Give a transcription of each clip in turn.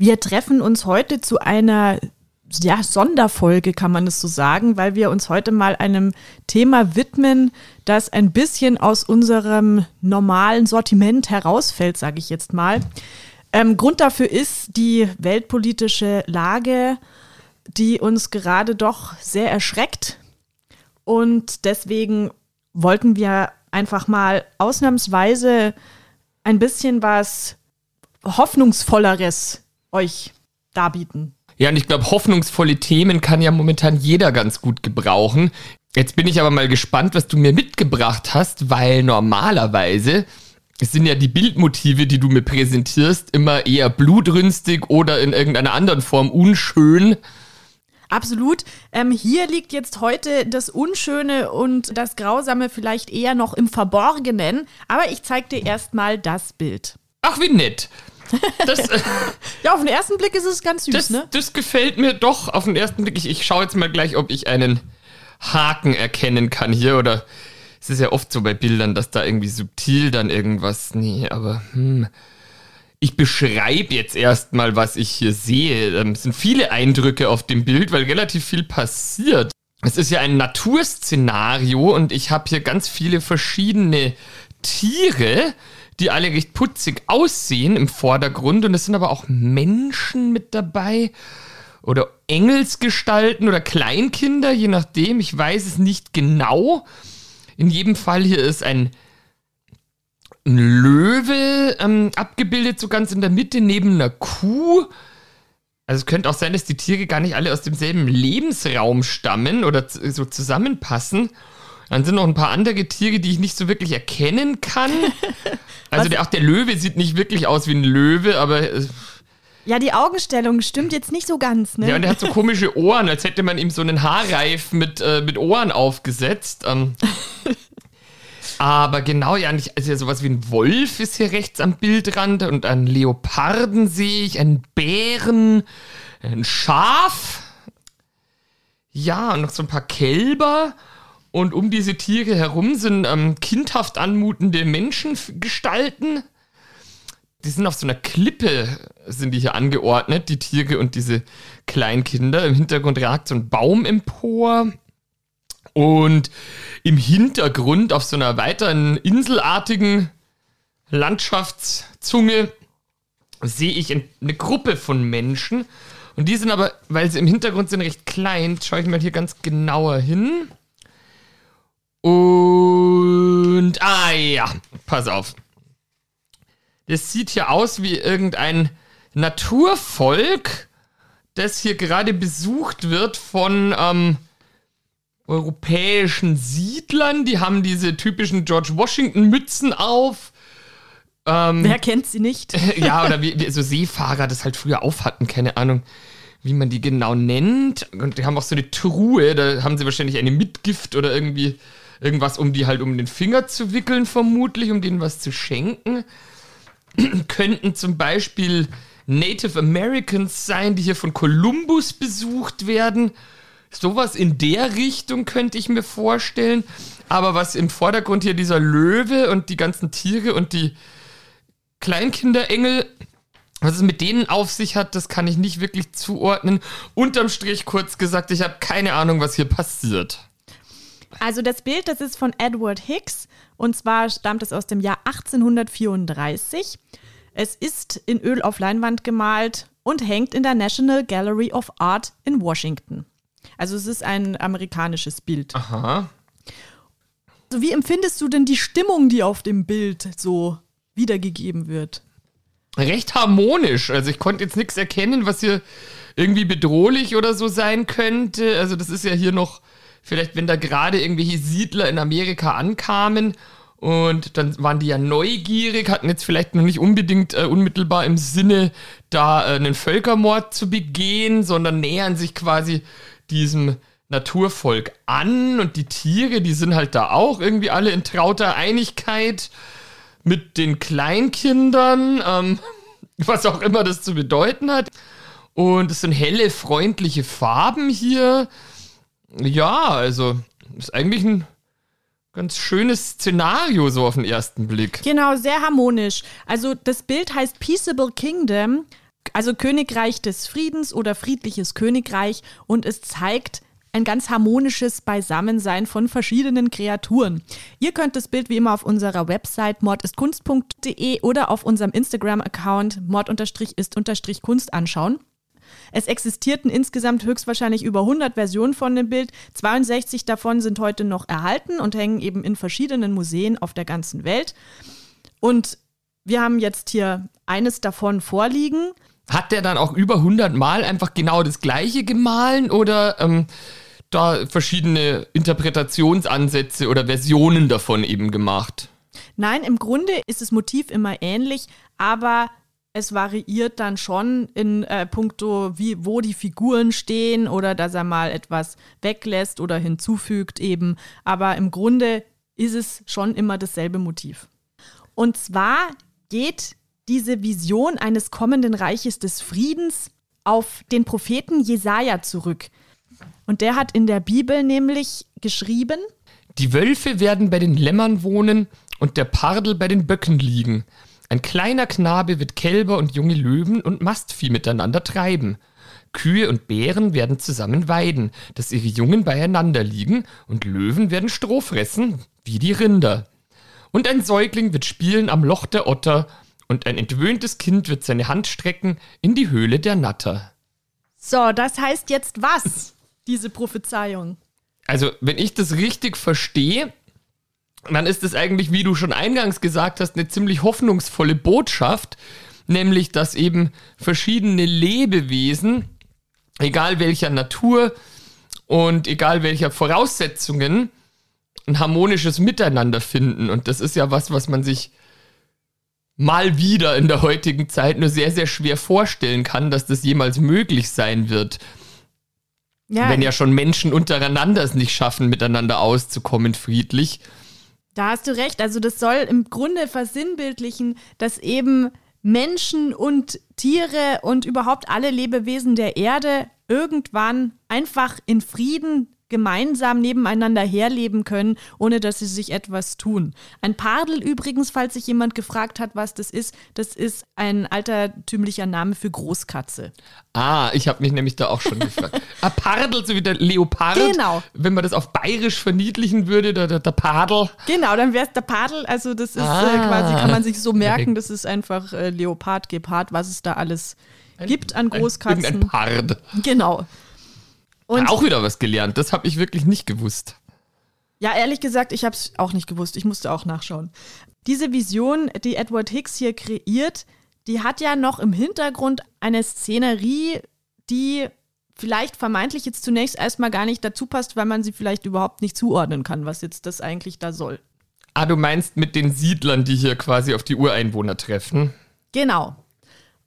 Wir treffen uns heute zu einer ja, Sonderfolge, kann man es so sagen, weil wir uns heute mal einem Thema widmen, das ein bisschen aus unserem normalen Sortiment herausfällt, sage ich jetzt mal. Ähm, Grund dafür ist die weltpolitische Lage, die uns gerade doch sehr erschreckt. Und deswegen wollten wir einfach mal ausnahmsweise ein bisschen was Hoffnungsvolleres euch darbieten. Ja, und ich glaube, hoffnungsvolle Themen kann ja momentan jeder ganz gut gebrauchen. Jetzt bin ich aber mal gespannt, was du mir mitgebracht hast, weil normalerweise sind ja die Bildmotive, die du mir präsentierst, immer eher blutrünstig oder in irgendeiner anderen Form unschön. Absolut. Ähm, hier liegt jetzt heute das Unschöne und das Grausame vielleicht eher noch im Verborgenen. Aber ich zeig dir erstmal das Bild. Ach, wie nett. Das, ja, auf den ersten Blick ist es ganz süß, das, ne? Das gefällt mir doch auf den ersten Blick. Ich, ich schaue jetzt mal gleich, ob ich einen Haken erkennen kann hier oder es ist ja oft so bei Bildern, dass da irgendwie subtil dann irgendwas. Nee, aber hm. Ich beschreibe jetzt erstmal, was ich hier sehe. Ähm, es sind viele Eindrücke auf dem Bild, weil relativ viel passiert. Es ist ja ein Naturszenario und ich habe hier ganz viele verschiedene Tiere, die alle recht putzig aussehen im Vordergrund. Und es sind aber auch Menschen mit dabei oder Engelsgestalten oder Kleinkinder, je nachdem. Ich weiß es nicht genau. In jedem Fall hier ist ein, ein Löwe ähm, abgebildet, so ganz in der Mitte neben einer Kuh. Also es könnte auch sein, dass die Tiere gar nicht alle aus demselben Lebensraum stammen oder so zusammenpassen. Dann sind noch ein paar andere Tiere, die ich nicht so wirklich erkennen kann. Also der, auch der Löwe sieht nicht wirklich aus wie ein Löwe, aber. Äh, ja, die Augenstellung stimmt jetzt nicht so ganz, ne? Ja, und er hat so komische Ohren, als hätte man ihm so einen Haarreif mit, äh, mit Ohren aufgesetzt. Ähm, aber genau, ja, nicht, also sowas wie ein Wolf ist hier rechts am Bildrand und einen Leoparden sehe ich, einen Bären, ein Schaf. Ja, und noch so ein paar Kälber. Und um diese Tiere herum sind ähm, kindhaft anmutende Menschengestalten. Die sind auf so einer Klippe, sind die hier angeordnet, die Tiere und diese Kleinkinder. Im Hintergrund ragt so ein Baum empor. Und im Hintergrund auf so einer weiteren inselartigen Landschaftszunge sehe ich eine Gruppe von Menschen. Und die sind aber, weil sie im Hintergrund sind, recht klein. Schaue ich mal hier ganz genauer hin. Und, ah ja, pass auf. Das sieht hier aus wie irgendein Naturvolk, das hier gerade besucht wird von ähm, europäischen Siedlern. Die haben diese typischen George Washington-Mützen auf. Ähm, Wer kennt sie nicht? ja, oder wie, wie so Seefahrer das halt früher auf hatten, keine Ahnung wie man die genau nennt. Und die haben auch so eine Truhe, da haben sie wahrscheinlich eine Mitgift oder irgendwie irgendwas, um die halt um den Finger zu wickeln, vermutlich, um denen was zu schenken. Könnten zum Beispiel Native Americans sein, die hier von Columbus besucht werden. Sowas in der Richtung könnte ich mir vorstellen. Aber was im Vordergrund hier dieser Löwe und die ganzen Tiere und die Kleinkinderengel, was es mit denen auf sich hat, das kann ich nicht wirklich zuordnen. Unterm Strich kurz gesagt, ich habe keine Ahnung, was hier passiert. Also das Bild, das ist von Edward Hicks und zwar stammt es aus dem Jahr 1834. Es ist in Öl auf Leinwand gemalt und hängt in der National Gallery of Art in Washington. Also es ist ein amerikanisches Bild. Aha. Also wie empfindest du denn die Stimmung, die auf dem Bild so wiedergegeben wird? Recht harmonisch. Also ich konnte jetzt nichts erkennen, was hier irgendwie bedrohlich oder so sein könnte. Also das ist ja hier noch vielleicht wenn da gerade irgendwelche Siedler in Amerika ankamen Und dann waren die ja neugierig, hatten jetzt vielleicht noch nicht unbedingt äh, unmittelbar im Sinne, da äh, einen Völkermord zu begehen, sondern nähern sich quasi diesem Naturvolk an. Und die Tiere, die sind halt da auch irgendwie alle in trauter Einigkeit mit den Kleinkindern, ähm, was auch immer das zu bedeuten hat. Und es sind helle, freundliche Farben hier. Ja, also ist eigentlich ein ganz schönes Szenario so auf den ersten Blick. Genau, sehr harmonisch. Also das Bild heißt Peaceable Kingdom, also Königreich des Friedens oder friedliches Königreich und es zeigt ein ganz harmonisches Beisammensein von verschiedenen Kreaturen. Ihr könnt das Bild wie immer auf unserer Website mordistkunst.de oder auf unserem Instagram-Account mord-ist-kunst anschauen. Es existierten insgesamt höchstwahrscheinlich über 100 Versionen von dem Bild. 62 davon sind heute noch erhalten und hängen eben in verschiedenen Museen auf der ganzen Welt. Und wir haben jetzt hier eines davon vorliegen. Hat der dann auch über 100 Mal einfach genau das gleiche gemahlen oder ähm, da verschiedene Interpretationsansätze oder Versionen davon eben gemacht? Nein, im Grunde ist das Motiv immer ähnlich, aber es variiert dann schon in äh, puncto, wie, wo die Figuren stehen oder dass er mal etwas weglässt oder hinzufügt eben. Aber im Grunde ist es schon immer dasselbe Motiv. Und zwar geht diese Vision eines kommenden Reiches des Friedens auf den Propheten Jesaja zurück. Und der hat in der Bibel nämlich geschrieben: Die Wölfe werden bei den Lämmern wohnen und der Pardel bei den Böcken liegen. Ein kleiner Knabe wird Kälber und junge Löwen und Mastvieh miteinander treiben. Kühe und Bären werden zusammen weiden, dass ihre Jungen beieinander liegen, und Löwen werden Stroh fressen, wie die Rinder. Und ein Säugling wird spielen am Loch der Otter, und ein entwöhntes Kind wird seine Hand strecken in die Höhle der Natter. So, das heißt jetzt was, diese Prophezeiung? Also, wenn ich das richtig verstehe, dann ist es eigentlich, wie du schon eingangs gesagt hast, eine ziemlich hoffnungsvolle Botschaft, nämlich dass eben verschiedene Lebewesen, egal welcher Natur und egal welcher Voraussetzungen, ein harmonisches Miteinander finden. Und das ist ja was, was man sich mal wieder in der heutigen Zeit nur sehr, sehr schwer vorstellen kann, dass das jemals möglich sein wird. Ja. Wenn ja schon Menschen untereinander es nicht schaffen, miteinander auszukommen, friedlich. Da hast du recht. Also das soll im Grunde versinnbildlichen, dass eben Menschen und Tiere und überhaupt alle Lebewesen der Erde irgendwann einfach in Frieden gemeinsam nebeneinander herleben können, ohne dass sie sich etwas tun. Ein Pardel übrigens, falls sich jemand gefragt hat, was das ist, das ist ein altertümlicher Name für Großkatze. Ah, ich habe mich nämlich da auch schon gefragt. Ein ah, Pardel, so wie der Leopard. Genau. Wenn man das auf bayerisch verniedlichen würde, der, der, der Pardel. Genau, dann wäre es der Pardel. Also das ist äh, ah. äh, quasi, kann man sich so merken, das ist einfach äh, Leopard, Gepard, was es da alles gibt an Großkatzen. Ein, ein Pard. Genau. Und auch wieder was gelernt. Das habe ich wirklich nicht gewusst. Ja, ehrlich gesagt, ich habe es auch nicht gewusst. Ich musste auch nachschauen. Diese Vision, die Edward Hicks hier kreiert, die hat ja noch im Hintergrund eine Szenerie, die vielleicht vermeintlich jetzt zunächst erstmal gar nicht dazu passt, weil man sie vielleicht überhaupt nicht zuordnen kann, was jetzt das eigentlich da soll. Ah, du meinst mit den Siedlern, die hier quasi auf die Ureinwohner treffen? Genau.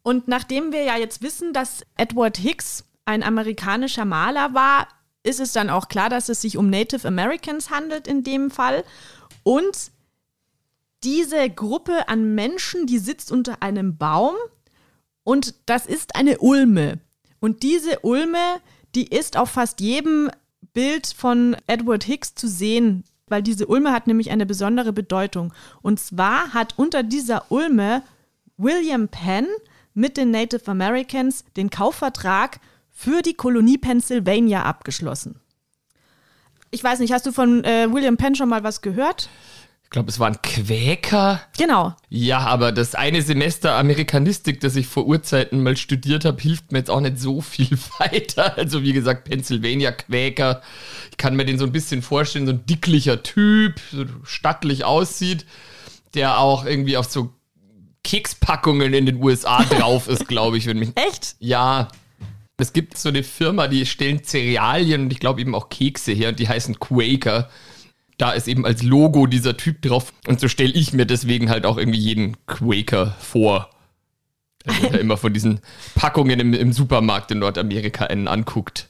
Und nachdem wir ja jetzt wissen, dass Edward Hicks ein amerikanischer Maler war, ist es dann auch klar, dass es sich um Native Americans handelt in dem Fall. Und diese Gruppe an Menschen, die sitzt unter einem Baum und das ist eine Ulme. Und diese Ulme, die ist auf fast jedem Bild von Edward Hicks zu sehen, weil diese Ulme hat nämlich eine besondere Bedeutung. Und zwar hat unter dieser Ulme William Penn mit den Native Americans den Kaufvertrag für die Kolonie Pennsylvania abgeschlossen. Ich weiß nicht, hast du von äh, William Penn schon mal was gehört? Ich glaube, es war ein Quäker. Genau. Ja, aber das eine Semester Amerikanistik, das ich vor Urzeiten mal studiert habe, hilft mir jetzt auch nicht so viel weiter. Also wie gesagt, Pennsylvania Quäker. Ich kann mir den so ein bisschen vorstellen, so ein dicklicher Typ, so stattlich aussieht, der auch irgendwie auf so Kekspackungen in den USA drauf ist, glaube ich. Wenn mich Echt? Ja, es gibt so eine Firma, die stellen Cerealien und ich glaube eben auch Kekse her und die heißen Quaker. da ist eben als Logo dieser Typ drauf. Und so stelle ich mir deswegen halt auch irgendwie jeden Quaker vor. Der ja immer von diesen Packungen im, im Supermarkt in Nordamerika einen anguckt.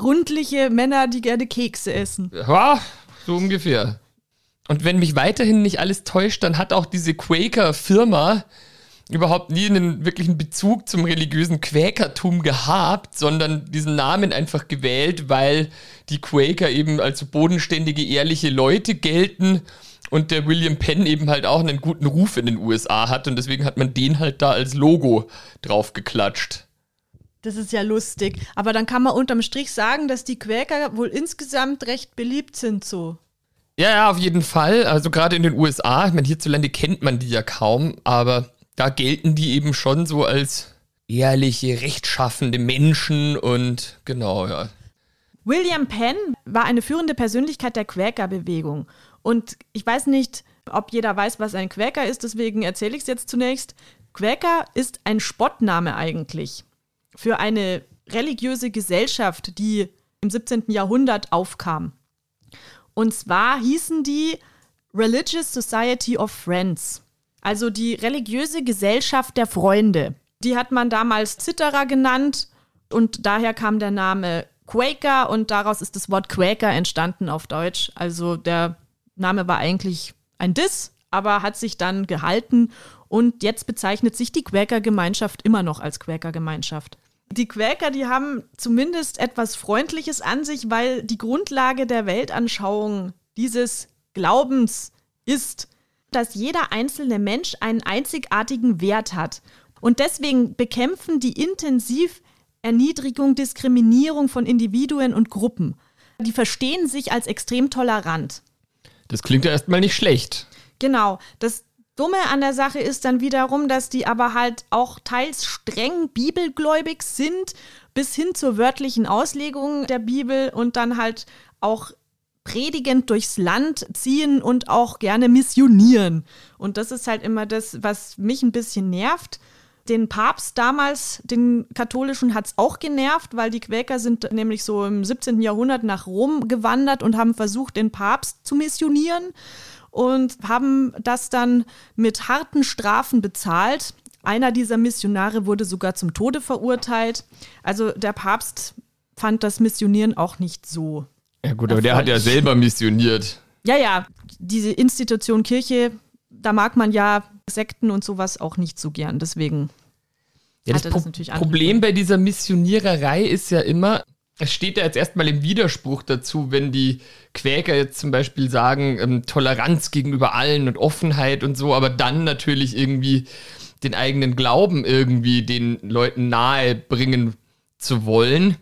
Rundliche Männer, die gerne Kekse essen. Ja, so ungefähr. Und wenn mich weiterhin nicht alles täuscht, dann hat auch diese Quaker-Firma überhaupt nie einen wirklichen Bezug zum religiösen Quäkertum gehabt, sondern diesen Namen einfach gewählt, weil die Quaker eben als bodenständige, ehrliche Leute gelten und der William Penn eben halt auch einen guten Ruf in den USA hat und deswegen hat man den halt da als Logo drauf geklatscht. Das ist ja lustig. Aber dann kann man unterm Strich sagen, dass die Quäker wohl insgesamt recht beliebt sind so. Ja, ja, auf jeden Fall. Also gerade in den USA, ich meine, hierzulande kennt man die ja kaum, aber da gelten die eben schon so als ehrliche, rechtschaffende Menschen und genau, ja. William Penn war eine führende Persönlichkeit der Quäkerbewegung. Und ich weiß nicht, ob jeder weiß, was ein Quäker ist, deswegen erzähle ich es jetzt zunächst. Quäker ist ein Spottname eigentlich für eine religiöse Gesellschaft, die im 17. Jahrhundert aufkam. Und zwar hießen die Religious Society of Friends, also die religiöse Gesellschaft der Freunde. Die hat man damals Zitterer genannt und daher kam der Name Quaker und daraus ist das Wort Quaker entstanden auf Deutsch. Also der Name war eigentlich ein Diss, aber hat sich dann gehalten und jetzt bezeichnet sich die Quäker-Gemeinschaft immer noch als Quäker-Gemeinschaft. Die Quäker, die haben zumindest etwas Freundliches an sich, weil die Grundlage der Weltanschauung dieses Glaubens ist, dass jeder einzelne Mensch einen einzigartigen Wert hat. Und deswegen bekämpfen die intensiv Erniedrigung, Diskriminierung von Individuen und Gruppen. Die verstehen sich als extrem tolerant. Das klingt ja erstmal nicht schlecht. Genau. Das Dumme an der Sache ist dann wiederum, dass die aber halt auch teils streng bibelgläubig sind, bis hin zur wörtlichen Auslegung der Bibel und dann halt auch predigend durchs Land ziehen und auch gerne missionieren. Und das ist halt immer das, was mich ein bisschen nervt. Den Papst damals, den katholischen, hat es auch genervt, weil die Quäker sind nämlich so im 17. Jahrhundert nach Rom gewandert und haben versucht, den Papst zu missionieren und haben das dann mit harten Strafen bezahlt. Einer dieser Missionare wurde sogar zum Tode verurteilt. Also der Papst fand das Missionieren auch nicht so. Ja gut, aber der hat ja selber missioniert. Ja, ja, diese Institution Kirche, da mag man ja Sekten und sowas auch nicht so gern. Deswegen ja, das, das Pro Problem bei dieser Missioniererei ist ja immer, es steht ja jetzt erstmal im Widerspruch dazu, wenn die Quäker jetzt zum Beispiel sagen, ähm, Toleranz gegenüber allen und Offenheit und so, aber dann natürlich irgendwie den eigenen Glauben irgendwie den Leuten nahe bringen zu wollen.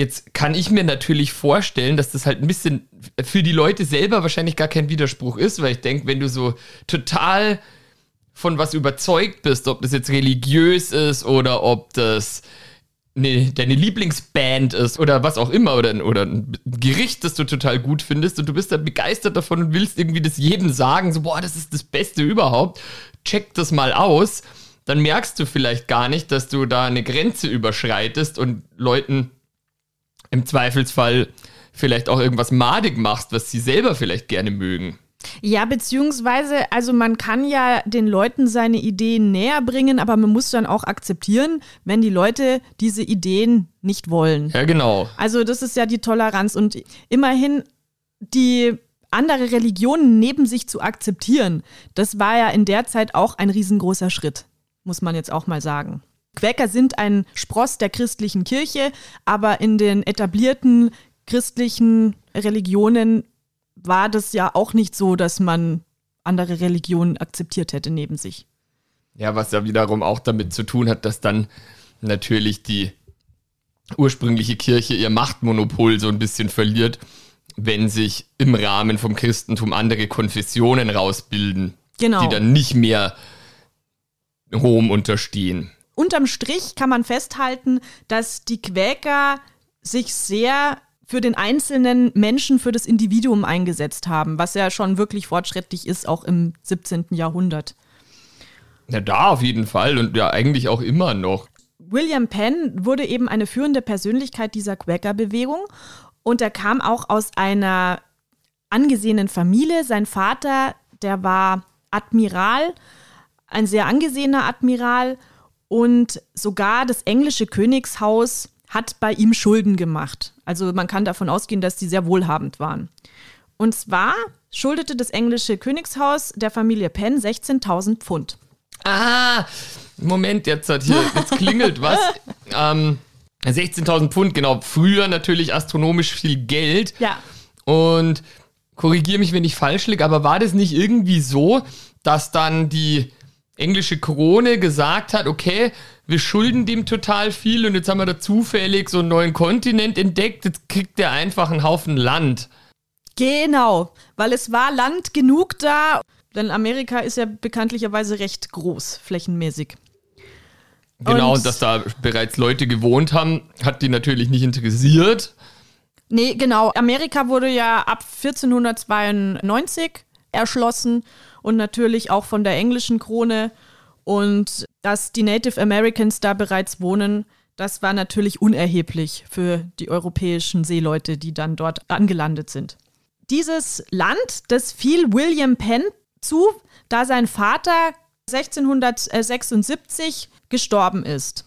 Jetzt kann ich mir natürlich vorstellen, dass das halt ein bisschen für die Leute selber wahrscheinlich gar kein Widerspruch ist, weil ich denke, wenn du so total von was überzeugt bist, ob das jetzt religiös ist oder ob das ne, deine Lieblingsband ist oder was auch immer oder, oder ein Gericht, das du total gut findest und du bist da begeistert davon und willst irgendwie das jedem sagen, so, boah, das ist das Beste überhaupt, check das mal aus, dann merkst du vielleicht gar nicht, dass du da eine Grenze überschreitest und Leuten im Zweifelsfall vielleicht auch irgendwas madig machst, was sie selber vielleicht gerne mögen. Ja, beziehungsweise, also man kann ja den Leuten seine Ideen näher bringen, aber man muss dann auch akzeptieren, wenn die Leute diese Ideen nicht wollen. Ja, genau. Also das ist ja die Toleranz und immerhin die andere Religionen neben sich zu akzeptieren, das war ja in der Zeit auch ein riesengroßer Schritt, muss man jetzt auch mal sagen. Quäker sind ein Spross der christlichen Kirche, aber in den etablierten christlichen Religionen war das ja auch nicht so, dass man andere Religionen akzeptiert hätte neben sich. Ja, was ja wiederum auch damit zu tun hat, dass dann natürlich die ursprüngliche Kirche ihr Machtmonopol so ein bisschen verliert, wenn sich im Rahmen vom Christentum andere Konfessionen rausbilden, genau. die dann nicht mehr Rom unterstehen. Unterm Strich kann man festhalten, dass die Quäker sich sehr für den einzelnen Menschen, für das Individuum eingesetzt haben, was ja schon wirklich fortschrittlich ist, auch im 17. Jahrhundert. Ja, da auf jeden Fall und ja eigentlich auch immer noch. William Penn wurde eben eine führende Persönlichkeit dieser Quäker-Bewegung und er kam auch aus einer angesehenen Familie. Sein Vater, der war Admiral, ein sehr angesehener Admiral und sogar das englische Königshaus hat bei ihm Schulden gemacht. Also man kann davon ausgehen, dass die sehr wohlhabend waren. Und zwar schuldete das englische Königshaus der Familie Penn 16.000 Pfund. Ah, Moment, jetzt hat hier, jetzt klingelt was. ähm, 16.000 Pfund, genau. Früher natürlich astronomisch viel Geld. Ja. Und korrigiere mich, wenn ich falsch liege, aber war das nicht irgendwie so, dass dann die englische Krone gesagt hat, okay, wir schulden dem total viel und jetzt haben wir da zufällig so einen neuen Kontinent entdeckt, jetzt kriegt der einfach einen Haufen Land. Genau, weil es war Land genug da, denn Amerika ist ja bekanntlicherweise recht groß, flächenmäßig. Genau, und, und dass da bereits Leute gewohnt haben, hat die natürlich nicht interessiert. Nee, genau. Amerika wurde ja ab 1492 erschlossen und natürlich auch von der englischen Krone. Und dass die Native Americans da bereits wohnen, das war natürlich unerheblich für die europäischen Seeleute, die dann dort angelandet sind. Dieses Land, das fiel William Penn zu, da sein Vater 1676 gestorben ist.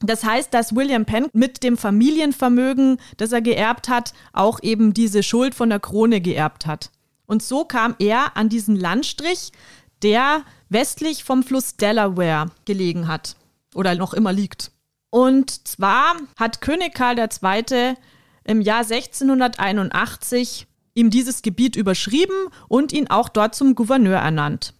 Das heißt, dass William Penn mit dem Familienvermögen, das er geerbt hat, auch eben diese Schuld von der Krone geerbt hat. Und so kam er an diesen Landstrich, der westlich vom Fluss Delaware gelegen hat oder noch immer liegt. Und zwar hat König Karl II. im Jahr 1681 ihm dieses Gebiet überschrieben und ihn auch dort zum Gouverneur ernannt.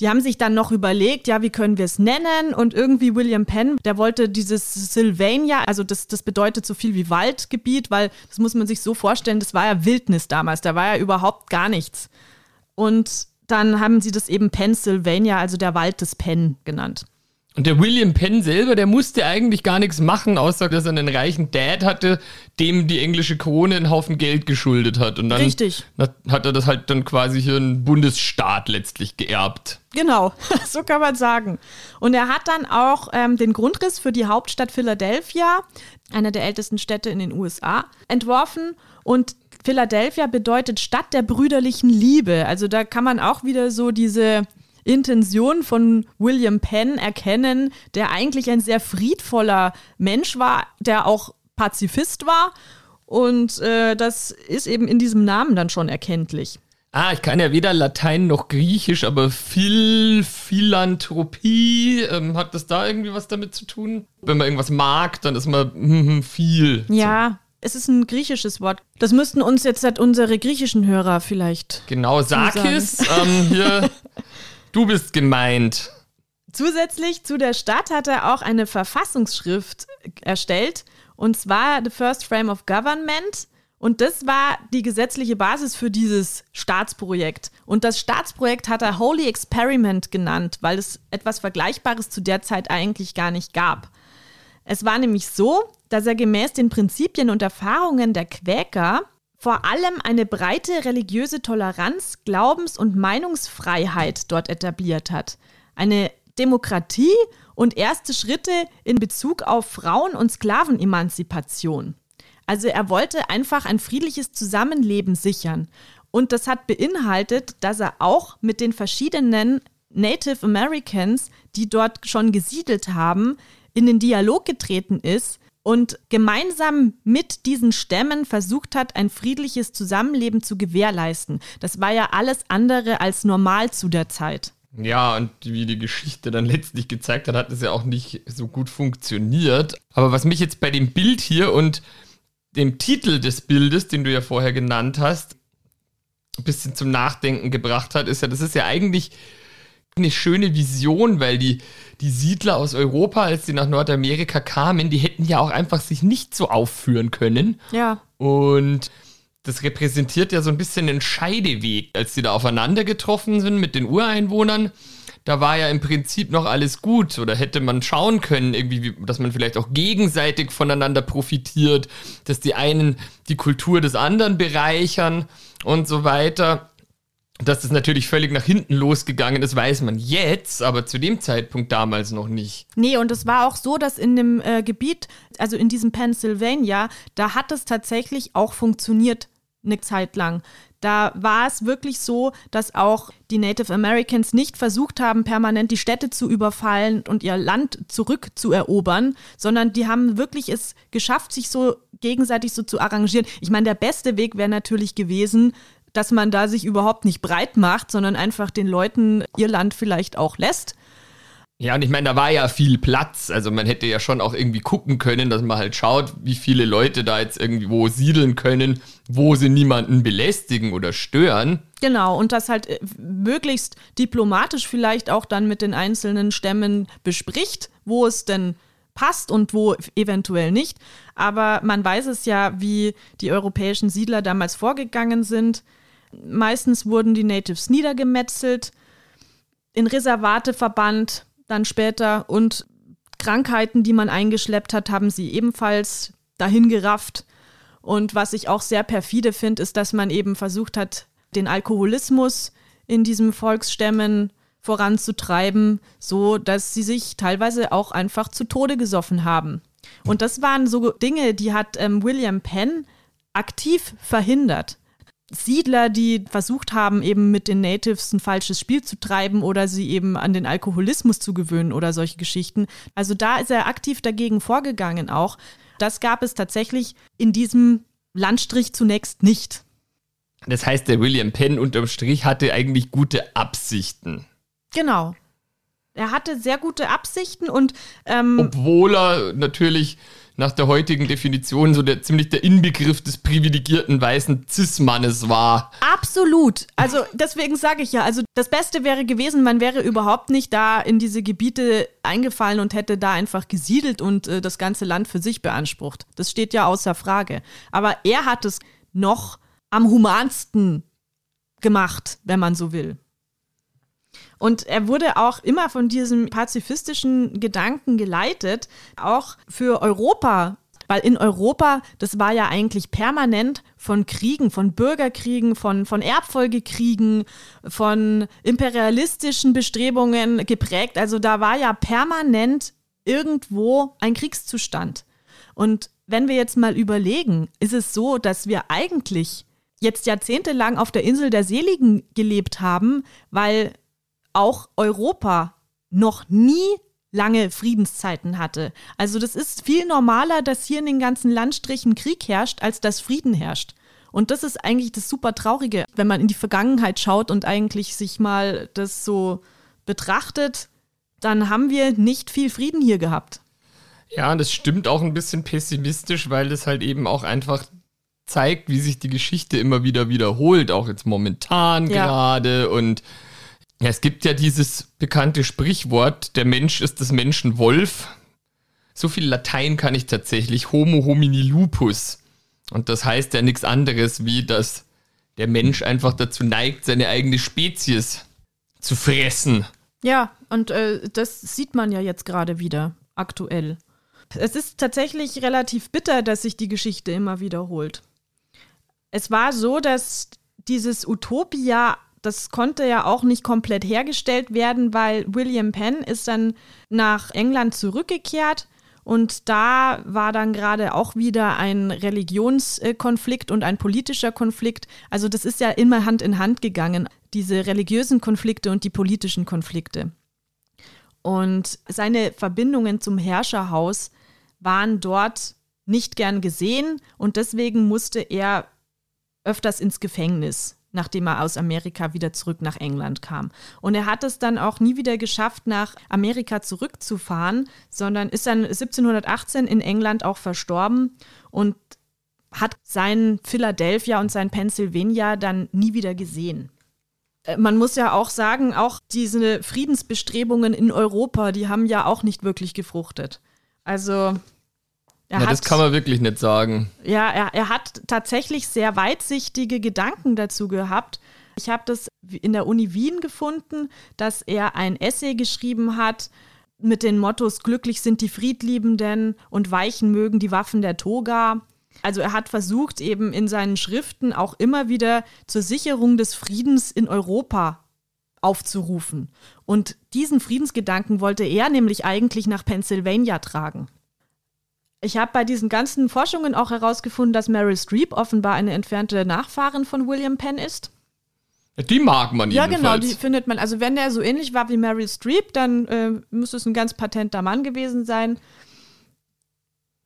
Die haben sich dann noch überlegt, ja, wie können wir es nennen? Und irgendwie William Penn, der wollte dieses Sylvania, also das, das bedeutet so viel wie Waldgebiet, weil das muss man sich so vorstellen, das war ja Wildnis damals, da war ja überhaupt gar nichts. Und dann haben sie das eben Pennsylvania, also der Wald des Penn genannt. Und der William Penn selber, der musste eigentlich gar nichts machen, außer dass er einen reichen Dad hatte, dem die englische Krone einen Haufen Geld geschuldet hat. Und dann Richtig. hat er das halt dann quasi hier einen Bundesstaat letztlich geerbt. Genau, so kann man sagen. Und er hat dann auch ähm, den Grundriss für die Hauptstadt Philadelphia, einer der ältesten Städte in den USA, entworfen. Und Philadelphia bedeutet Stadt der brüderlichen Liebe. Also da kann man auch wieder so diese Intention von William Penn erkennen, der eigentlich ein sehr friedvoller Mensch war, der auch Pazifist war. Und äh, das ist eben in diesem Namen dann schon erkenntlich. Ah, ich kann ja weder Latein noch Griechisch, aber Phil, Philanthropie, ähm, hat das da irgendwie was damit zu tun? Wenn man irgendwas mag, dann ist man hm, hm, viel. Ja, es ist ein griechisches Wort. Das müssten uns jetzt halt unsere griechischen Hörer vielleicht. Genau, Sakis, ähm, hier Du bist gemeint. Zusätzlich zu der Stadt hat er auch eine Verfassungsschrift erstellt, und zwar The First Frame of Government. Und das war die gesetzliche Basis für dieses Staatsprojekt. Und das Staatsprojekt hat er Holy Experiment genannt, weil es etwas Vergleichbares zu der Zeit eigentlich gar nicht gab. Es war nämlich so, dass er gemäß den Prinzipien und Erfahrungen der Quäker vor allem eine breite religiöse Toleranz, Glaubens- und Meinungsfreiheit dort etabliert hat. Eine Demokratie und erste Schritte in Bezug auf Frauen- und Sklavenemanzipation. Also er wollte einfach ein friedliches Zusammenleben sichern. Und das hat beinhaltet, dass er auch mit den verschiedenen Native Americans, die dort schon gesiedelt haben, in den Dialog getreten ist und gemeinsam mit diesen Stämmen versucht hat, ein friedliches Zusammenleben zu gewährleisten. Das war ja alles andere als normal zu der Zeit. Ja, und wie die Geschichte dann letztlich gezeigt hat, hat es ja auch nicht so gut funktioniert. Aber was mich jetzt bei dem Bild hier und dem Titel des Bildes, den du ja vorher genannt hast, ein bisschen zum Nachdenken gebracht hat, ist ja, das ist ja eigentlich eine schöne Vision, weil die, die Siedler aus Europa, als sie nach Nordamerika kamen, die hätten ja auch einfach sich nicht so aufführen können. Ja. Und das repräsentiert ja so ein bisschen den Scheideweg, als sie da aufeinander getroffen sind mit den Ureinwohnern. Da war ja im Prinzip noch alles gut oder hätte man schauen können, irgendwie, dass man vielleicht auch gegenseitig voneinander profitiert, dass die einen die Kultur des anderen bereichern und so weiter. Dass das natürlich völlig nach hinten losgegangen ist, weiß man jetzt, aber zu dem Zeitpunkt damals noch nicht. Nee, und es war auch so, dass in dem äh, Gebiet, also in diesem Pennsylvania, da hat es tatsächlich auch funktioniert eine Zeit lang. Da war es wirklich so, dass auch die Native Americans nicht versucht haben, permanent die Städte zu überfallen und ihr Land zurückzuerobern, sondern die haben wirklich es geschafft, sich so gegenseitig so zu arrangieren. Ich meine, der beste Weg wäre natürlich gewesen, dass man da sich überhaupt nicht breit macht, sondern einfach den Leuten ihr Land vielleicht auch lässt. Ja, und ich meine, da war ja viel Platz. Also man hätte ja schon auch irgendwie gucken können, dass man halt schaut, wie viele Leute da jetzt irgendwo siedeln können, wo sie niemanden belästigen oder stören. Genau, und das halt äh, möglichst diplomatisch vielleicht auch dann mit den einzelnen Stämmen bespricht, wo es denn passt und wo eventuell nicht. Aber man weiß es ja, wie die europäischen Siedler damals vorgegangen sind. Meistens wurden die Natives niedergemetzelt, in Reservate verbannt, dann später und Krankheiten, die man eingeschleppt hat, haben sie ebenfalls dahin gerafft. Und was ich auch sehr perfide finde, ist, dass man eben versucht hat, den Alkoholismus in diesen Volksstämmen voranzutreiben, so dass sie sich teilweise auch einfach zu Tode gesoffen haben. Und das waren so Dinge, die hat ähm, William Penn aktiv verhindert. Siedler, die versucht haben, eben mit den Natives ein falsches Spiel zu treiben oder sie eben an den Alkoholismus zu gewöhnen oder solche Geschichten. Also da ist er aktiv dagegen vorgegangen auch. Das gab es tatsächlich in diesem Landstrich zunächst nicht. Das heißt, der William Penn unterm Strich hatte eigentlich gute Absichten. Genau. Er hatte sehr gute Absichten und ähm, obwohl er natürlich nach der heutigen Definition so der ziemlich der Inbegriff des privilegierten weißen Cis-Mannes war. Absolut. Also deswegen sage ich ja, also das Beste wäre gewesen, man wäre überhaupt nicht da in diese Gebiete eingefallen und hätte da einfach gesiedelt und äh, das ganze Land für sich beansprucht. Das steht ja außer Frage. Aber er hat es noch am humansten gemacht, wenn man so will. Und er wurde auch immer von diesem pazifistischen Gedanken geleitet, auch für Europa weil in Europa, das war ja eigentlich permanent von Kriegen, von Bürgerkriegen, von, von Erbfolgekriegen, von imperialistischen Bestrebungen geprägt. Also da war ja permanent irgendwo ein Kriegszustand. Und wenn wir jetzt mal überlegen, ist es so, dass wir eigentlich jetzt jahrzehntelang auf der Insel der Seligen gelebt haben, weil auch Europa noch nie lange Friedenszeiten hatte. Also das ist viel normaler, dass hier in den ganzen Landstrichen Krieg herrscht, als dass Frieden herrscht. Und das ist eigentlich das super Traurige, wenn man in die Vergangenheit schaut und eigentlich sich mal das so betrachtet, dann haben wir nicht viel Frieden hier gehabt. Ja, das stimmt auch ein bisschen pessimistisch, weil das halt eben auch einfach zeigt, wie sich die Geschichte immer wieder wiederholt, auch jetzt momentan ja. gerade und ja, es gibt ja dieses bekannte Sprichwort, der Mensch ist des Menschen Wolf. So viel Latein kann ich tatsächlich. Homo homini lupus. Und das heißt ja nichts anderes, wie dass der Mensch einfach dazu neigt, seine eigene Spezies zu fressen. Ja, und äh, das sieht man ja jetzt gerade wieder, aktuell. Es ist tatsächlich relativ bitter, dass sich die Geschichte immer wiederholt. Es war so, dass dieses Utopia das konnte ja auch nicht komplett hergestellt werden, weil William Penn ist dann nach England zurückgekehrt und da war dann gerade auch wieder ein Religionskonflikt und ein politischer Konflikt. Also das ist ja immer Hand in Hand gegangen, diese religiösen Konflikte und die politischen Konflikte. Und seine Verbindungen zum Herrscherhaus waren dort nicht gern gesehen und deswegen musste er öfters ins Gefängnis nachdem er aus Amerika wieder zurück nach England kam. Und er hat es dann auch nie wieder geschafft, nach Amerika zurückzufahren, sondern ist dann 1718 in England auch verstorben und hat sein Philadelphia und sein Pennsylvania dann nie wieder gesehen. Äh, man muss ja auch sagen, auch diese Friedensbestrebungen in Europa, die haben ja auch nicht wirklich gefruchtet. Also er ja, hat, das kann man wirklich nicht sagen. Ja, er, er hat tatsächlich sehr weitsichtige Gedanken dazu gehabt. Ich habe das in der Uni Wien gefunden, dass er ein Essay geschrieben hat mit den Mottos Glücklich sind die Friedliebenden und Weichen mögen die Waffen der Toga. Also er hat versucht, eben in seinen Schriften auch immer wieder zur Sicherung des Friedens in Europa aufzurufen. Und diesen Friedensgedanken wollte er nämlich eigentlich nach Pennsylvania tragen. Ich habe bei diesen ganzen Forschungen auch herausgefunden, dass Meryl Streep offenbar eine entfernte Nachfahrin von William Penn ist. Die mag man Ja, genau, die findet man. Also wenn der so ähnlich war wie Meryl Streep, dann äh, muss es ein ganz patenter Mann gewesen sein.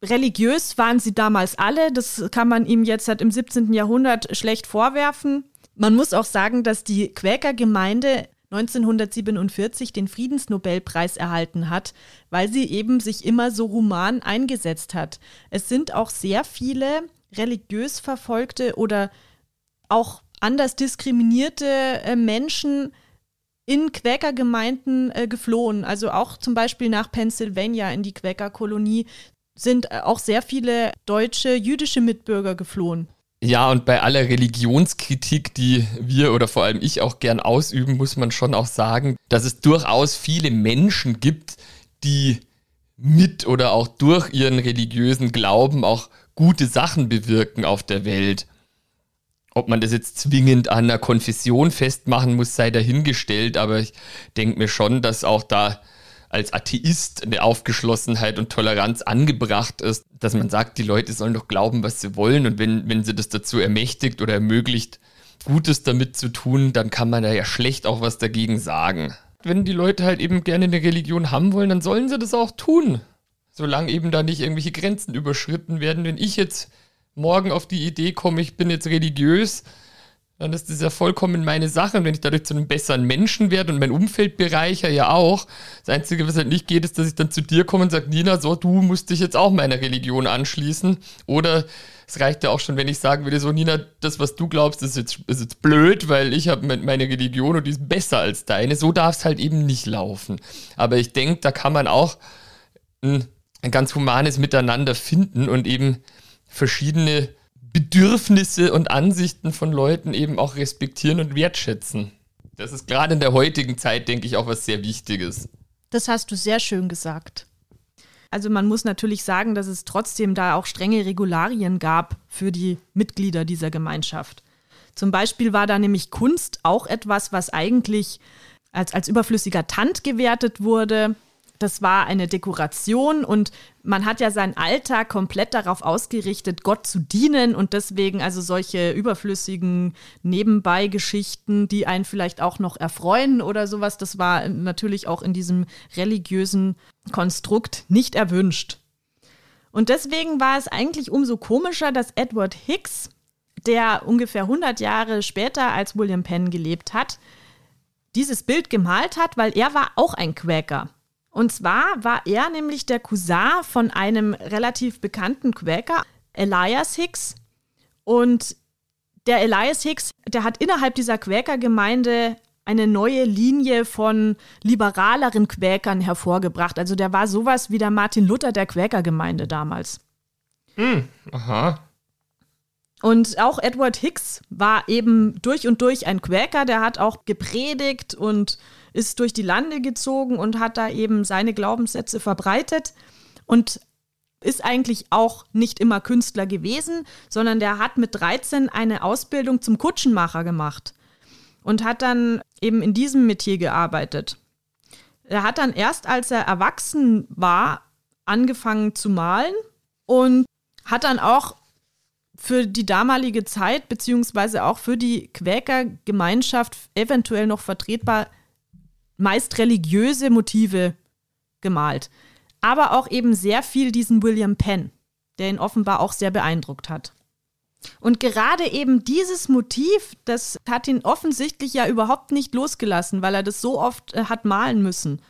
Religiös waren sie damals alle. Das kann man ihm jetzt seit im 17. Jahrhundert schlecht vorwerfen. Man muss auch sagen, dass die Quäkergemeinde 1947 den Friedensnobelpreis erhalten hat, weil sie eben sich immer so human eingesetzt hat. Es sind auch sehr viele religiös verfolgte oder auch anders diskriminierte äh, Menschen in Quäkergemeinden äh, geflohen. Also auch zum Beispiel nach Pennsylvania in die Quäkerkolonie sind äh, auch sehr viele deutsche jüdische Mitbürger geflohen. Ja, und bei aller Religionskritik, die wir oder vor allem ich auch gern ausüben, muss man schon auch sagen, dass es durchaus viele Menschen gibt, die mit oder auch durch ihren religiösen Glauben auch gute Sachen bewirken auf der Welt. Ob man das jetzt zwingend an einer Konfession festmachen muss, sei dahingestellt, aber ich denke mir schon, dass auch da als Atheist eine Aufgeschlossenheit und Toleranz angebracht ist, dass man sagt, die Leute sollen doch glauben, was sie wollen und wenn, wenn sie das dazu ermächtigt oder ermöglicht, Gutes damit zu tun, dann kann man da ja schlecht auch was dagegen sagen. Wenn die Leute halt eben gerne eine Religion haben wollen, dann sollen sie das auch tun. Solange eben da nicht irgendwelche Grenzen überschritten werden. Wenn ich jetzt morgen auf die Idee komme, ich bin jetzt religiös, dann ist das ja vollkommen meine Sache. Und wenn ich dadurch zu einem besseren Menschen werde und mein Umfeld bereicher ja auch, das Einzige, was halt nicht geht, ist, dass ich dann zu dir komme und sage, Nina, so, du musst dich jetzt auch meiner Religion anschließen. Oder es reicht ja auch schon, wenn ich sagen würde, so, Nina, das, was du glaubst, ist jetzt, ist jetzt blöd, weil ich habe meine Religion und die ist besser als deine. So darf es halt eben nicht laufen. Aber ich denke, da kann man auch ein, ein ganz humanes Miteinander finden und eben verschiedene Bedürfnisse und Ansichten von Leuten eben auch respektieren und wertschätzen. Das ist gerade in der heutigen Zeit, denke ich, auch was sehr Wichtiges. Das hast du sehr schön gesagt. Also man muss natürlich sagen, dass es trotzdem da auch strenge Regularien gab für die Mitglieder dieser Gemeinschaft. Zum Beispiel war da nämlich Kunst auch etwas, was eigentlich als, als überflüssiger Tand gewertet wurde das war eine Dekoration und man hat ja seinen Alltag komplett darauf ausgerichtet, Gott zu dienen und deswegen also solche überflüssigen Nebenbeigeschichten, die einen vielleicht auch noch erfreuen oder sowas, das war natürlich auch in diesem religiösen Konstrukt nicht erwünscht. Und deswegen war es eigentlich umso komischer, dass Edward Hicks, der ungefähr 100 Jahre später als William Penn gelebt hat, dieses Bild gemalt hat, weil er war auch ein Quäker. Und zwar war er nämlich der Cousin von einem relativ bekannten Quäker, Elias Hicks. Und der Elias Hicks, der hat innerhalb dieser Quäkergemeinde eine neue Linie von liberaleren Quäkern hervorgebracht. Also der war sowas wie der Martin Luther der Quäkergemeinde damals. Hm, aha. Und auch Edward Hicks war eben durch und durch ein Quäker, der hat auch gepredigt und ist durch die Lande gezogen und hat da eben seine Glaubenssätze verbreitet und ist eigentlich auch nicht immer Künstler gewesen, sondern der hat mit 13 eine Ausbildung zum Kutschenmacher gemacht und hat dann eben in diesem Metier gearbeitet. Er hat dann erst, als er erwachsen war, angefangen zu malen und hat dann auch für die damalige Zeit beziehungsweise auch für die Quäkergemeinschaft eventuell noch vertretbar meist religiöse Motive gemalt. Aber auch eben sehr viel diesen William Penn, der ihn offenbar auch sehr beeindruckt hat. Und gerade eben dieses Motiv, das hat ihn offensichtlich ja überhaupt nicht losgelassen, weil er das so oft äh, hat malen müssen.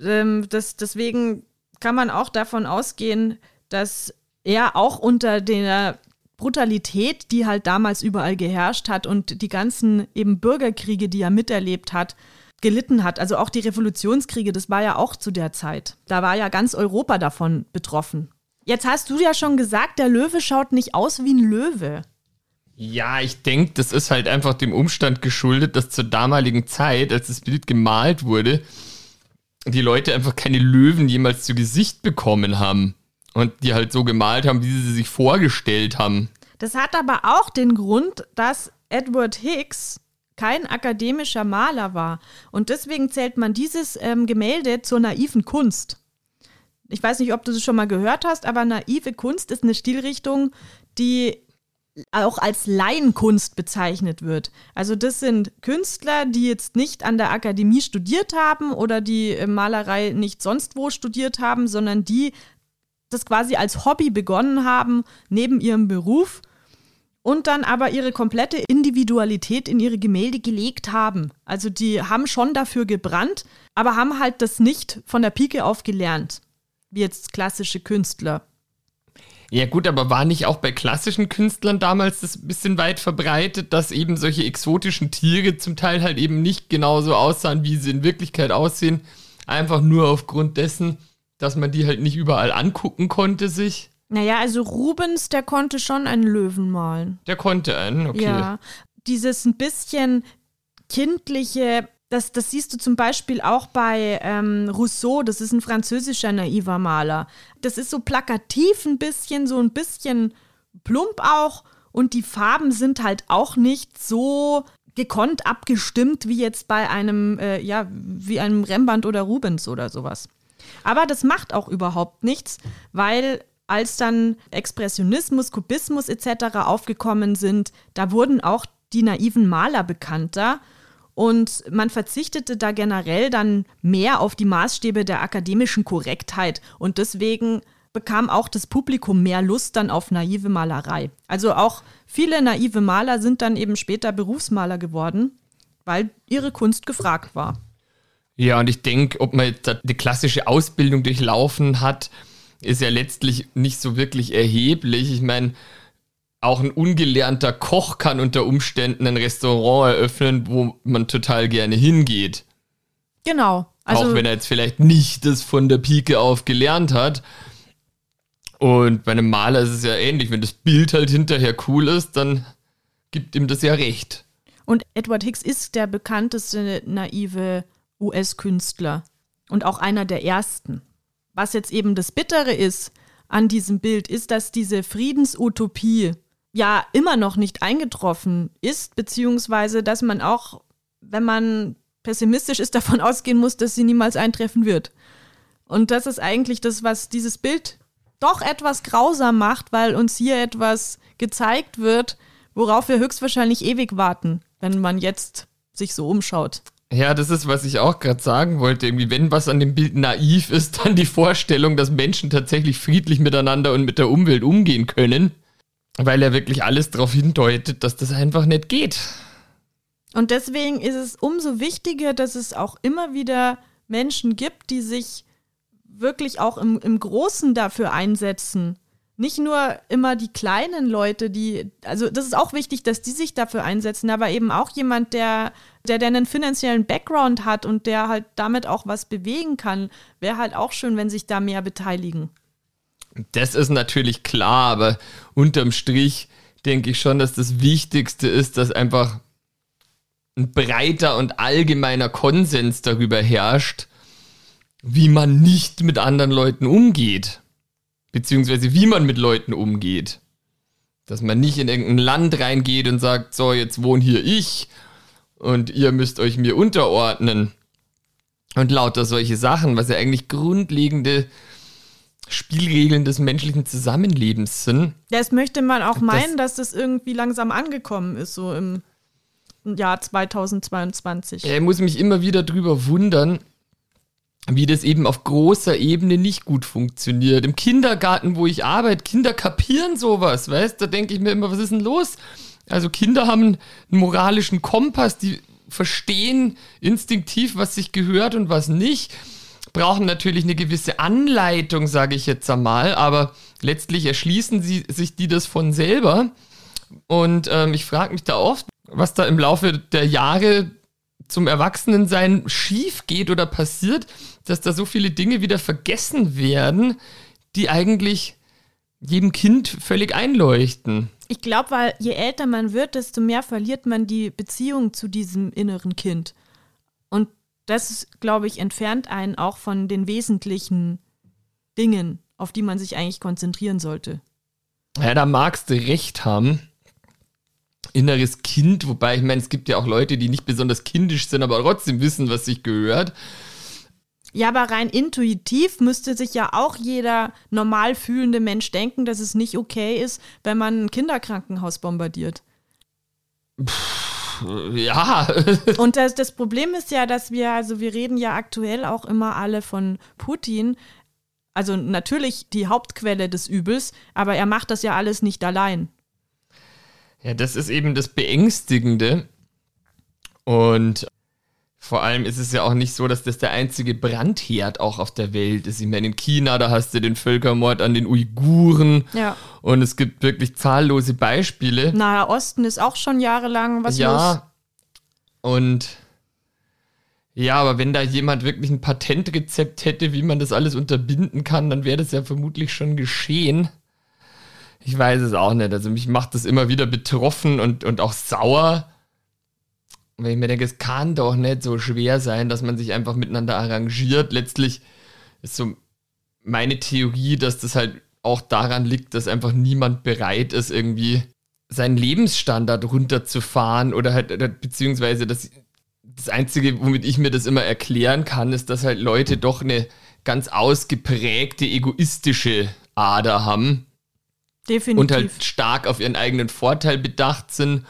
Ähm, das, deswegen kann man auch davon ausgehen, dass er auch unter der Brutalität, die halt damals überall geherrscht hat und die ganzen eben Bürgerkriege, die er miterlebt hat, gelitten hat. Also auch die Revolutionskriege, das war ja auch zu der Zeit. Da war ja ganz Europa davon betroffen. Jetzt hast du ja schon gesagt, der Löwe schaut nicht aus wie ein Löwe. Ja, ich denke, das ist halt einfach dem Umstand geschuldet, dass zur damaligen Zeit, als das Bild gemalt wurde, die Leute einfach keine Löwen jemals zu Gesicht bekommen haben. Und die halt so gemalt haben, wie sie sich vorgestellt haben. Das hat aber auch den Grund, dass Edward Hicks kein akademischer Maler war. Und deswegen zählt man dieses ähm, Gemälde zur naiven Kunst. Ich weiß nicht, ob du das schon mal gehört hast, aber naive Kunst ist eine Stilrichtung, die auch als Laienkunst bezeichnet wird. Also das sind Künstler, die jetzt nicht an der Akademie studiert haben oder die Malerei nicht sonst wo studiert haben, sondern die das quasi als Hobby begonnen haben, neben ihrem Beruf und dann aber ihre komplette Individualität in ihre Gemälde gelegt haben. Also die haben schon dafür gebrannt, aber haben halt das nicht von der Pike auf gelernt, wie jetzt klassische Künstler. Ja gut, aber war nicht auch bei klassischen Künstlern damals das bisschen weit verbreitet, dass eben solche exotischen Tiere zum Teil halt eben nicht genauso aussahen, wie sie in Wirklichkeit aussehen, einfach nur aufgrund dessen, dass man die halt nicht überall angucken konnte sich? Naja, also Rubens, der konnte schon einen Löwen malen. Der konnte einen, okay. Ja, dieses ein bisschen kindliche, das, das siehst du zum Beispiel auch bei ähm, Rousseau, das ist ein französischer naiver Maler. Das ist so plakativ ein bisschen, so ein bisschen plump auch. Und die Farben sind halt auch nicht so gekonnt abgestimmt wie jetzt bei einem, äh, ja, wie einem Rembrandt oder Rubens oder sowas. Aber das macht auch überhaupt nichts, weil als dann Expressionismus, Kubismus etc. aufgekommen sind, da wurden auch die naiven Maler bekannter und man verzichtete da generell dann mehr auf die Maßstäbe der akademischen Korrektheit. Und deswegen bekam auch das Publikum mehr Lust dann auf naive Malerei. Also auch viele naive Maler sind dann eben später Berufsmaler geworden, weil ihre Kunst gefragt war. Ja, und ich denke, ob man jetzt die klassische Ausbildung durchlaufen hat, ist ja letztlich nicht so wirklich erheblich. Ich meine, auch ein ungelernter Koch kann unter Umständen ein Restaurant eröffnen, wo man total gerne hingeht. Genau. Also auch wenn er jetzt vielleicht nicht das von der Pike auf gelernt hat. Und bei einem Maler ist es ja ähnlich. Wenn das Bild halt hinterher cool ist, dann gibt ihm das ja recht. Und Edward Hicks ist der bekannteste naive US-Künstler und auch einer der ersten. Was jetzt eben das Bittere ist an diesem Bild, ist, dass diese Friedensutopie ja immer noch nicht eingetroffen ist, beziehungsweise dass man auch, wenn man pessimistisch ist, davon ausgehen muss, dass sie niemals eintreffen wird. Und das ist eigentlich das, was dieses Bild doch etwas grausam macht, weil uns hier etwas gezeigt wird, worauf wir höchstwahrscheinlich ewig warten, wenn man jetzt sich so umschaut. Ja, das ist, was ich auch gerade sagen wollte. Irgendwie, wenn was an dem Bild naiv ist, dann die Vorstellung, dass Menschen tatsächlich friedlich miteinander und mit der Umwelt umgehen können weil er wirklich alles darauf hindeutet, dass das einfach nicht geht. Und deswegen ist es umso wichtiger, dass es auch immer wieder Menschen gibt, die sich wirklich auch im, im Großen dafür einsetzen. Nicht nur immer die kleinen Leute, die, also das ist auch wichtig, dass die sich dafür einsetzen, aber eben auch jemand, der, der, der einen finanziellen Background hat und der halt damit auch was bewegen kann, wäre halt auch schön, wenn sich da mehr beteiligen. Das ist natürlich klar, aber unterm Strich denke ich schon, dass das Wichtigste ist, dass einfach ein breiter und allgemeiner Konsens darüber herrscht, wie man nicht mit anderen Leuten umgeht. Beziehungsweise wie man mit Leuten umgeht. Dass man nicht in irgendein Land reingeht und sagt, so, jetzt wohne hier ich und ihr müsst euch mir unterordnen. Und lauter solche Sachen, was ja eigentlich grundlegende Spielregeln des menschlichen Zusammenlebens sind. Das möchte man auch meinen, das, dass das irgendwie langsam angekommen ist, so im Jahr 2022. Ich muss mich immer wieder drüber wundern, wie das eben auf großer Ebene nicht gut funktioniert. Im Kindergarten, wo ich arbeite, Kinder kapieren sowas, weißt? Da denke ich mir immer, was ist denn los? Also Kinder haben einen moralischen Kompass, die verstehen instinktiv, was sich gehört und was nicht brauchen natürlich eine gewisse Anleitung, sage ich jetzt einmal, aber letztlich erschließen sie sich die das von selber. Und ähm, ich frage mich da oft, was da im Laufe der Jahre zum Erwachsenensein schief geht oder passiert, dass da so viele Dinge wieder vergessen werden, die eigentlich jedem Kind völlig einleuchten. Ich glaube, weil je älter man wird, desto mehr verliert man die Beziehung zu diesem inneren Kind. Und das, glaube ich, entfernt einen auch von den wesentlichen Dingen, auf die man sich eigentlich konzentrieren sollte. Ja, da magst du recht haben. Inneres Kind, wobei ich meine, es gibt ja auch Leute, die nicht besonders kindisch sind, aber trotzdem wissen, was sich gehört. Ja, aber rein intuitiv müsste sich ja auch jeder normal fühlende Mensch denken, dass es nicht okay ist, wenn man ein Kinderkrankenhaus bombardiert. Ja. Und das, das Problem ist ja, dass wir, also wir reden ja aktuell auch immer alle von Putin. Also natürlich die Hauptquelle des Übels, aber er macht das ja alles nicht allein. Ja, das ist eben das Beängstigende. Und vor allem ist es ja auch nicht so, dass das der einzige Brandherd auch auf der Welt ist. Ich meine, in China, da hast du den Völkermord an den Uiguren. Ja. Und es gibt wirklich zahllose Beispiele. Nahe Osten ist auch schon jahrelang was ja. los. Und ja, aber wenn da jemand wirklich ein Patentrezept hätte, wie man das alles unterbinden kann, dann wäre das ja vermutlich schon geschehen. Ich weiß es auch nicht. Also mich macht das immer wieder betroffen und, und auch sauer weil ich mir denke, es kann doch nicht so schwer sein, dass man sich einfach miteinander arrangiert. Letztlich ist so meine Theorie, dass das halt auch daran liegt, dass einfach niemand bereit ist, irgendwie seinen Lebensstandard runterzufahren oder halt, beziehungsweise das, das Einzige, womit ich mir das immer erklären kann, ist, dass halt Leute doch eine ganz ausgeprägte egoistische Ader haben. Definitiv. Und halt stark auf ihren eigenen Vorteil bedacht sind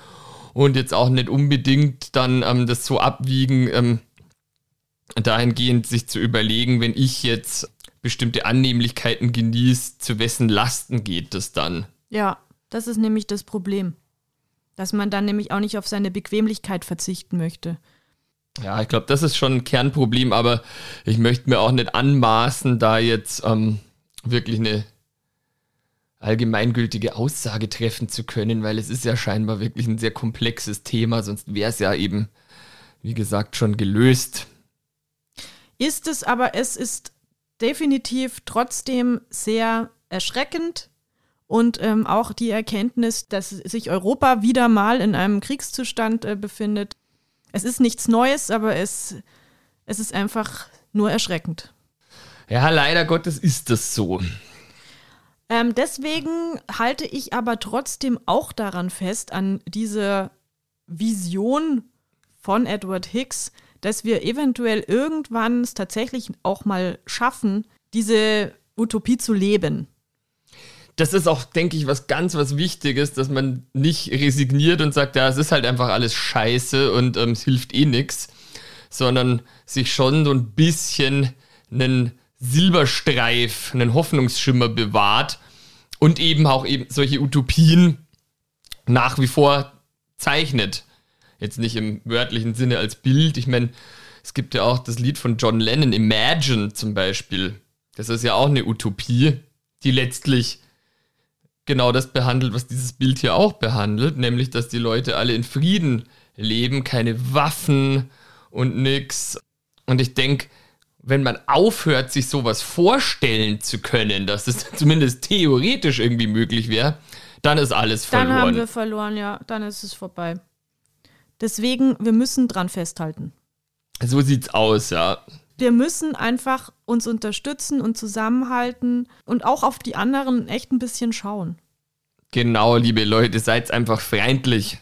und jetzt auch nicht unbedingt dann ähm, das so abwiegen, ähm, dahingehend sich zu überlegen, wenn ich jetzt bestimmte Annehmlichkeiten genieße, zu wessen Lasten geht das dann? Ja, das ist nämlich das Problem. Dass man dann nämlich auch nicht auf seine Bequemlichkeit verzichten möchte. Ja, ich glaube, das ist schon ein Kernproblem, aber ich möchte mir auch nicht anmaßen, da jetzt ähm, wirklich eine allgemeingültige Aussage treffen zu können, weil es ist ja scheinbar wirklich ein sehr komplexes Thema, sonst wäre es ja eben, wie gesagt, schon gelöst. Ist es, aber es ist definitiv trotzdem sehr erschreckend und ähm, auch die Erkenntnis, dass sich Europa wieder mal in einem Kriegszustand äh, befindet. Es ist nichts Neues, aber es, es ist einfach nur erschreckend. Ja, leider Gottes ist das so. Ähm, deswegen halte ich aber trotzdem auch daran fest, an diese Vision von Edward Hicks, dass wir eventuell irgendwann es tatsächlich auch mal schaffen, diese Utopie zu leben. Das ist auch, denke ich, was ganz was Wichtiges, dass man nicht resigniert und sagt, ja, es ist halt einfach alles scheiße und ähm, es hilft eh nichts, sondern sich schon so ein bisschen einen Silberstreif, einen Hoffnungsschimmer bewahrt und eben auch eben solche Utopien nach wie vor zeichnet. Jetzt nicht im wörtlichen Sinne als Bild. Ich meine, es gibt ja auch das Lied von John Lennon, Imagine zum Beispiel. Das ist ja auch eine Utopie, die letztlich genau das behandelt, was dieses Bild hier auch behandelt, nämlich, dass die Leute alle in Frieden leben, keine Waffen und nix. Und ich denke, wenn man aufhört, sich sowas vorstellen zu können, dass es zumindest theoretisch irgendwie möglich wäre, dann ist alles verloren. Dann haben wir verloren, ja, dann ist es vorbei. Deswegen, wir müssen dran festhalten. So sieht's aus, ja. Wir müssen einfach uns unterstützen und zusammenhalten und auch auf die anderen echt ein bisschen schauen. Genau, liebe Leute, seid einfach freundlich